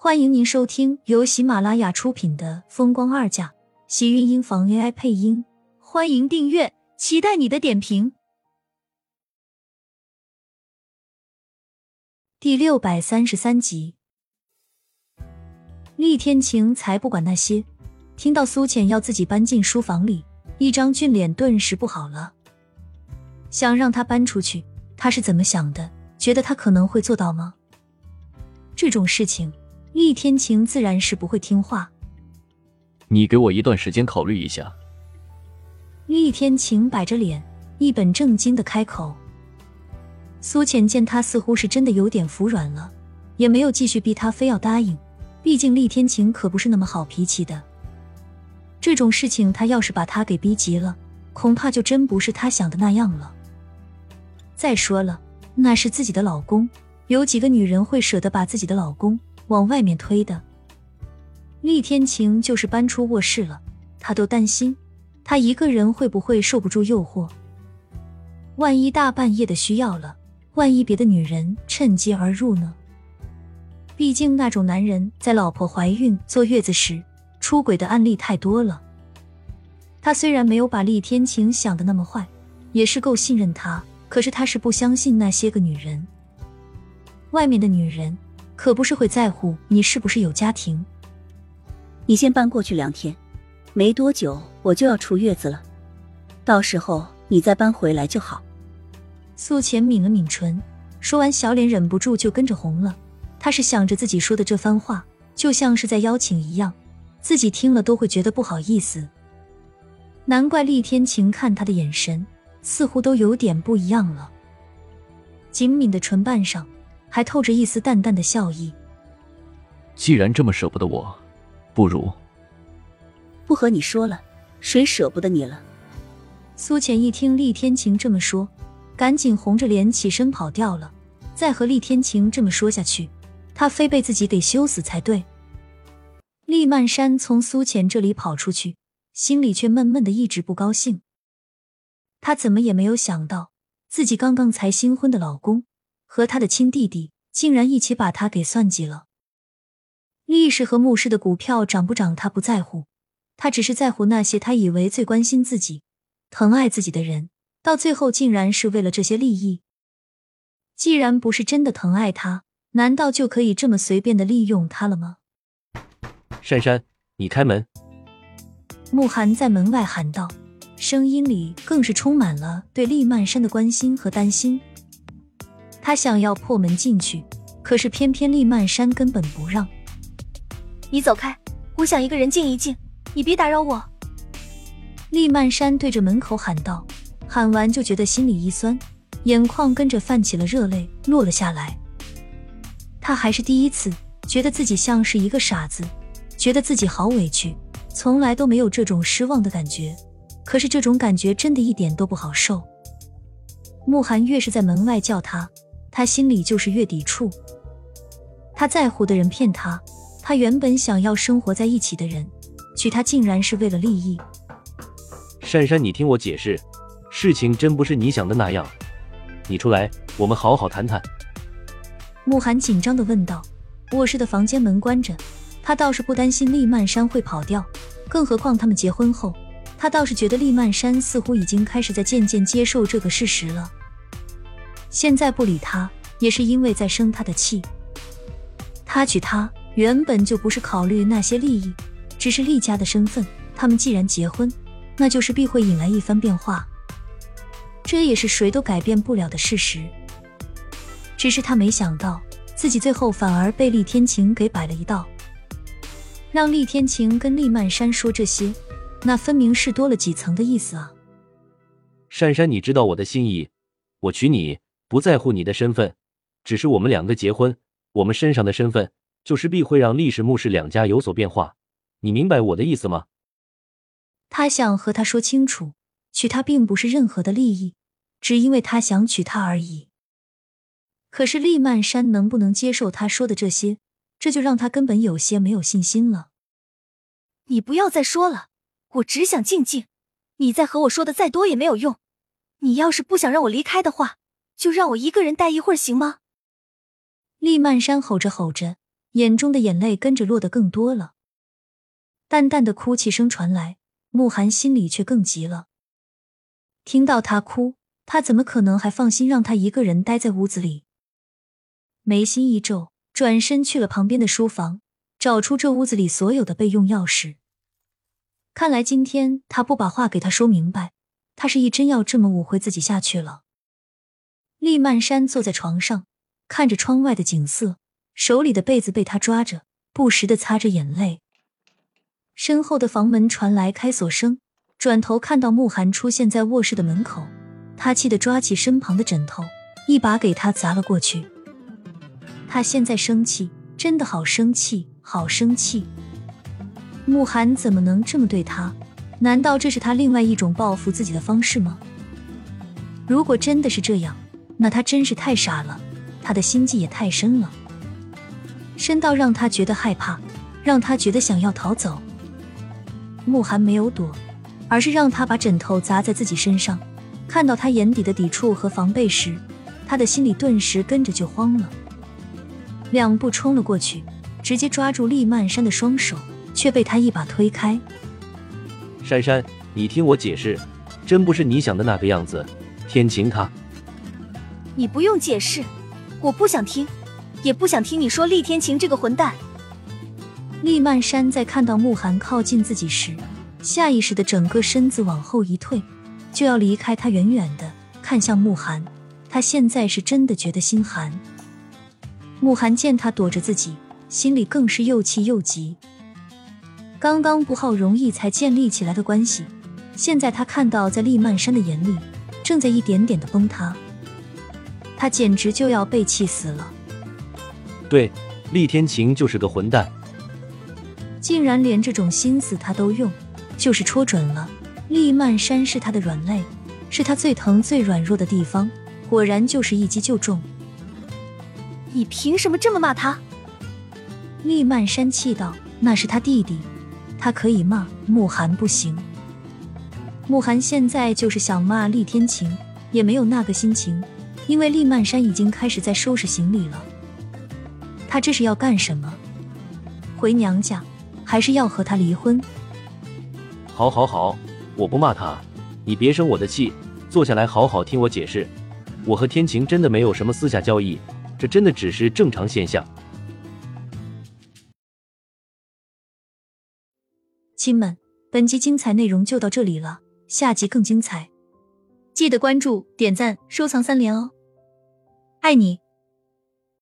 欢迎您收听由喜马拉雅出品的《风光二嫁》，喜运音房 AI 配音。欢迎订阅，期待你的点评。第六百三十三集，厉天晴才不管那些，听到苏浅要自己搬进书房里，一张俊脸顿时不好了。想让他搬出去，他是怎么想的？觉得他可能会做到吗？这种事情。厉天晴自然是不会听话。你给我一段时间考虑一下。厉天晴摆着脸，一本正经的开口。苏浅见他似乎是真的有点服软了，也没有继续逼他非要答应。毕竟厉天晴可不是那么好脾气的。这种事情，他要是把他给逼急了，恐怕就真不是他想的那样了。再说了，那是自己的老公，有几个女人会舍得把自己的老公？往外面推的，厉天晴就是搬出卧室了，他都担心他一个人会不会受不住诱惑。万一大半夜的需要了，万一别的女人趁机而入呢？毕竟那种男人在老婆怀孕坐月子时出轨的案例太多了。他虽然没有把厉天晴想的那么坏，也是够信任他，可是他是不相信那些个女人，外面的女人。可不是会在乎你是不是有家庭。你先搬过去两天，没多久我就要出月子了，到时候你再搬回来就好。素浅抿了抿唇，说完，小脸忍不住就跟着红了。她是想着自己说的这番话，就像是在邀请一样，自己听了都会觉得不好意思。难怪厉天晴看他的眼神似乎都有点不一样了，紧抿的唇瓣上。还透着一丝淡淡的笑意。既然这么舍不得我，不如不和你说了，谁舍不得你了？苏浅一听厉天晴这么说，赶紧红着脸起身跑掉了。再和厉天晴这么说下去，他非被自己给羞死才对。厉曼山从苏浅这里跑出去，心里却闷闷的，一直不高兴。他怎么也没有想到，自己刚刚才新婚的老公。和他的亲弟弟竟然一起把他给算计了。厉氏和穆氏的股票涨不涨，他不在乎，他只是在乎那些他以为最关心自己、疼爱自己的人，到最后竟然是为了这些利益。既然不是真的疼爱他，难道就可以这么随便的利用他了吗？珊珊，你开门！慕寒在门外喊道，声音里更是充满了对厉曼珊的关心和担心。他想要破门进去，可是偏偏厉曼山根本不让。你走开，我想一个人静一静，你别打扰我。厉曼山对着门口喊道，喊完就觉得心里一酸，眼眶跟着泛起了热泪，落了下来。他还是第一次觉得自己像是一个傻子，觉得自己好委屈，从来都没有这种失望的感觉。可是这种感觉真的一点都不好受。慕寒越是在门外叫他。他心里就是越抵触，他在乎的人骗他，他原本想要生活在一起的人娶她，竟然是为了利益。珊珊，你听我解释，事情真不是你想的那样。你出来，我们好好谈谈。慕寒紧张的问道。卧室的房间门关着，他倒是不担心厉曼山会跑掉，更何况他们结婚后，他倒是觉得厉曼山似乎已经开始在渐渐接受这个事实了。现在不理他，也是因为在生他的气。他娶她原本就不是考虑那些利益，只是厉家的身份。他们既然结婚，那就是必会引来一番变化，这也是谁都改变不了的事实。只是他没想到，自己最后反而被厉天晴给摆了一道，让厉天晴跟厉曼山说这些，那分明是多了几层的意思啊！珊珊，你知道我的心意，我娶你。不在乎你的身份，只是我们两个结婚，我们身上的身份就是必会让历史穆氏两家有所变化。你明白我的意思吗？他想和他说清楚，娶她并不是任何的利益，只因为他想娶她而已。可是厉曼山能不能接受他说的这些，这就让他根本有些没有信心了。你不要再说了，我只想静静。你再和我说的再多也没有用。你要是不想让我离开的话。就让我一个人待一会儿行吗？厉曼山吼着吼着，眼中的眼泪跟着落得更多了。淡淡的哭泣声传来，慕寒心里却更急了。听到他哭，他怎么可能还放心让他一个人待在屋子里？眉心一皱，转身去了旁边的书房，找出这屋子里所有的备用钥匙。看来今天他不把话给他说明白，他是一真要这么误会自己下去了。厉曼山坐在床上，看着窗外的景色，手里的被子被他抓着，不时的擦着眼泪。身后的房门传来开锁声。转头看到慕寒出现在卧室的门口，他气得抓起身旁的枕头，一把给他砸了过去。他现在生气，真的好生气，好生气！慕寒怎么能这么对他？难道这是他另外一种报复自己的方式吗？如果真的是这样，那他真是太傻了，他的心计也太深了，深到让他觉得害怕，让他觉得想要逃走。慕寒没有躲。而是让他把枕头砸在自己身上，看到他眼底的抵触和防备时，他的心里顿时跟着就慌了，两步冲了过去，直接抓住厉曼山的双手，却被他一把推开。珊珊，你听我解释，真不是你想的那个样子。天晴他，你不用解释，我不想听，也不想听你说厉天晴这个混蛋。厉曼山在看到慕寒靠近自己时。下意识的整个身子往后一退，就要离开他，远远的看向慕寒。他现在是真的觉得心寒。慕寒见他躲着自己，心里更是又气又急。刚刚不好容易才建立起来的关系，现在他看到在厉曼山的眼里，正在一点点的崩塌。他简直就要被气死了。对，厉天晴就是个混蛋，竟然连这种心思他都用。就是戳准了，厉曼山是他的软肋，是他最疼最软弱的地方。果然就是一击就中。你凭什么这么骂他？厉曼山气道：“那是他弟弟，他可以骂，慕寒不行。”慕寒现在就是想骂厉天晴，也没有那个心情，因为厉曼山已经开始在收拾行李了。他这是要干什么？回娘家，还是要和他离婚？好，好，好，我不骂他，你别生我的气，坐下来好好听我解释。我和天晴真的没有什么私下交易，这真的只是正常现象。亲们，本集精彩内容就到这里了，下集更精彩，记得关注、点赞、收藏三连哦，爱你。